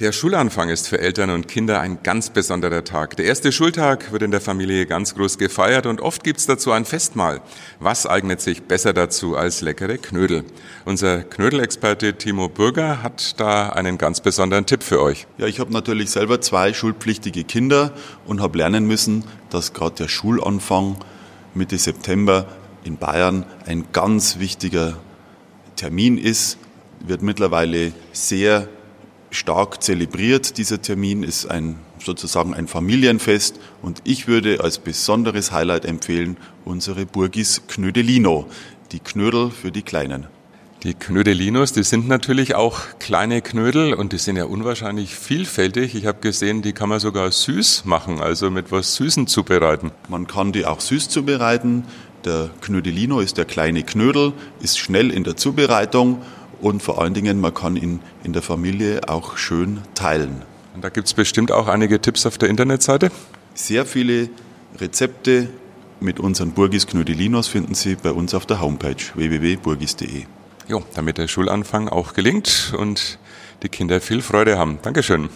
Der Schulanfang ist für Eltern und Kinder ein ganz besonderer Tag. Der erste Schultag wird in der Familie ganz groß gefeiert und oft gibt's dazu ein Festmahl. Was eignet sich besser dazu als leckere Knödel? Unser Knödelexperte Timo Bürger hat da einen ganz besonderen Tipp für euch. Ja, ich habe natürlich selber zwei schulpflichtige Kinder und habe lernen müssen, dass gerade der Schulanfang Mitte September in Bayern ein ganz wichtiger Termin ist, wird mittlerweile sehr stark zelebriert. Dieser Termin ist ein, sozusagen ein Familienfest und ich würde als besonderes Highlight empfehlen unsere Burgis Knödelino, die Knödel für die Kleinen. Die Knödelinos, die sind natürlich auch kleine Knödel und die sind ja unwahrscheinlich vielfältig. Ich habe gesehen, die kann man sogar süß machen, also mit was Süßen zubereiten. Man kann die auch süß zubereiten. Der Knödelino ist der kleine Knödel, ist schnell in der Zubereitung und vor allen Dingen, man kann ihn in der Familie auch schön teilen. Und da gibt es bestimmt auch einige Tipps auf der Internetseite? Sehr viele Rezepte mit unseren Burgis Knödelinos finden Sie bei uns auf der Homepage www.burgis.de. Jo, damit der Schulanfang auch gelingt und die Kinder viel Freude haben. Dankeschön.